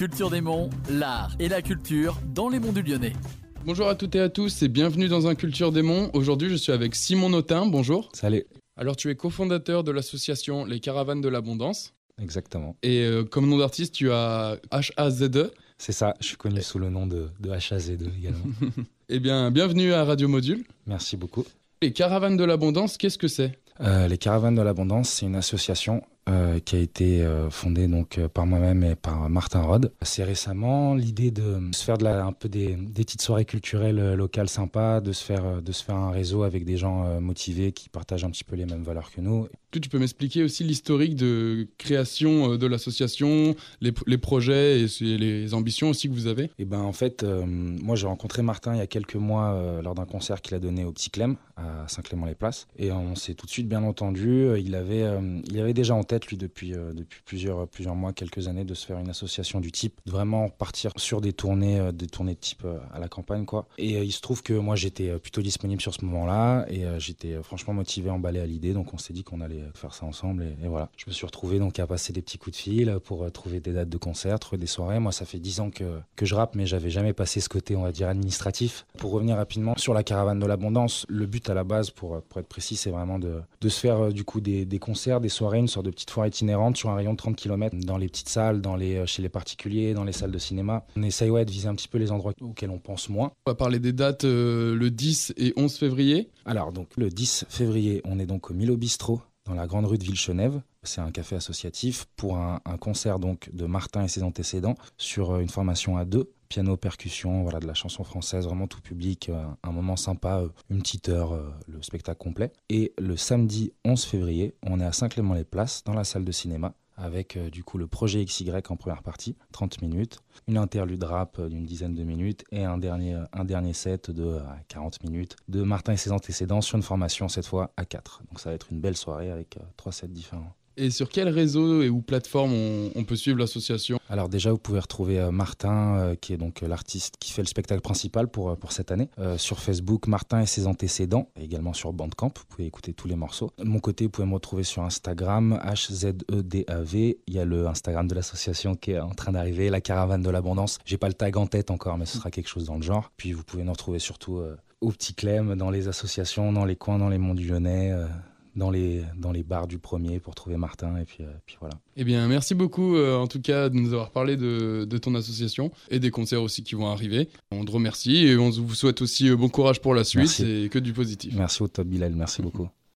Culture des Monts, l'art et la culture dans les monts du Lyonnais. Bonjour à toutes et à tous et bienvenue dans un Culture des Monts. Aujourd'hui, je suis avec Simon Notin. Bonjour. Salut. Alors, tu es cofondateur de l'association Les Caravanes de l'Abondance. Exactement. Et euh, comme nom d'artiste, tu as HAZE. C'est ça, je suis connu sous le nom de, de HAZ2 également. eh bien, bienvenue à Radio Module. Merci beaucoup. Les Caravanes de l'Abondance, qu'est-ce que c'est? Euh, Les Caravanes de l'Abondance, c'est une association euh, qui a été euh, fondée donc euh, par moi-même et par Martin Rod. Assez récemment, l'idée de se faire de la, un peu des, des, petites soirées culturelles locales sympas, de se faire de se faire un réseau avec des gens motivés qui partagent un petit peu les mêmes valeurs que nous. Tu peux m'expliquer aussi l'historique de création de l'association, les, les, projets et les ambitions aussi que vous avez? Et eh ben en fait, euh, moi j'ai rencontré Martin il y a quelques mois euh, lors d'un concert qu'il a donné au Petit Clem à Saint-Clément-les-Places et on s'est tout de suite bien entendu. Il avait, euh, il avait déjà en tête lui depuis depuis plusieurs plusieurs mois, quelques années, de se faire une association du type, vraiment partir sur des tournées, des tournées de type à la campagne quoi. Et il se trouve que moi j'étais plutôt disponible sur ce moment-là et j'étais franchement motivé, emballé à l'idée, donc on s'est dit qu'on allait faire ça ensemble et, voilà. Je me suis retrouvé donc à passer des petits coups de fil pour euh, trouver des dates de concert, trouver des soirées. Moi, ça fait dix ans que, que je rappe, mais j'avais jamais passé ce côté, on va dire, administratif. Pour revenir rapidement sur la caravane de l'abondance, le but à la base, pour, pour être précis, c'est vraiment de, de, se faire euh, du coup des, concerts, des soirées, une sorte de petite foire itinérante sur un rayon de 30 km dans les petites salles, dans les, euh, chez les particuliers, dans les salles de cinéma. On essaye ouais, de viser un petit peu les endroits auxquels on pense moins. On va parler des dates euh, le 10 et 11 février. Alors, donc le 10 février, on est donc au Milo Bistro dans la grande rue de Villechenève. C'est un café associatif pour un, un, concert donc de Martin et ses antécédents sur une formation à deux, piano, percussion, voilà de la chanson française, vraiment tout public, euh, un moment sympa, une petite heure, euh, le spectacle complet. Et le samedi 11 février, on est à Saint-Clément-les-Places dans la salle de cinéma avec euh, du coup le projet XY en première partie, 30 minutes, une interlude rap d'une dizaine de minutes et un dernier, set de euh, 40 minutes de Martin et ses antécédents sur une formation cette fois à 4. Donc ça va être une belle soirée avec euh, trois sets différents. Et sur quel réseau et ou plateforme on, peut suivre l'association Alors déjà, vous pouvez retrouver euh, Martin, euh, qui est donc euh, l'artiste qui fait le spectacle principal pour, pour cette année. Sur Facebook, Martin et ses antécédents, et également sur Bandcamp, vous pouvez écouter tous les morceaux. De mon côté, vous pouvez me retrouver sur Instagram, HZEDAV. Il y a le Instagram de l'association qui est en train d'arriver, la caravane de l'abondance. J'ai pas le tag en tête encore, mais ce sera quelque chose dans le genre. Puis vous pouvez nous retrouver surtout au Petit Clem, dans les associations, dans les coins, dans les monts du Lyonnais. Dans les, dans les bars du premier pour trouver Martin et puis, euh, puis voilà. Eh bien merci beaucoup euh, en tout cas de nous avoir parlé de, de, ton association et des concerts aussi qui vont arriver. On te remercie et on vous souhaite aussi bon courage pour la suite merci. et que du positif. Merci au top Bilal, merci beaucoup.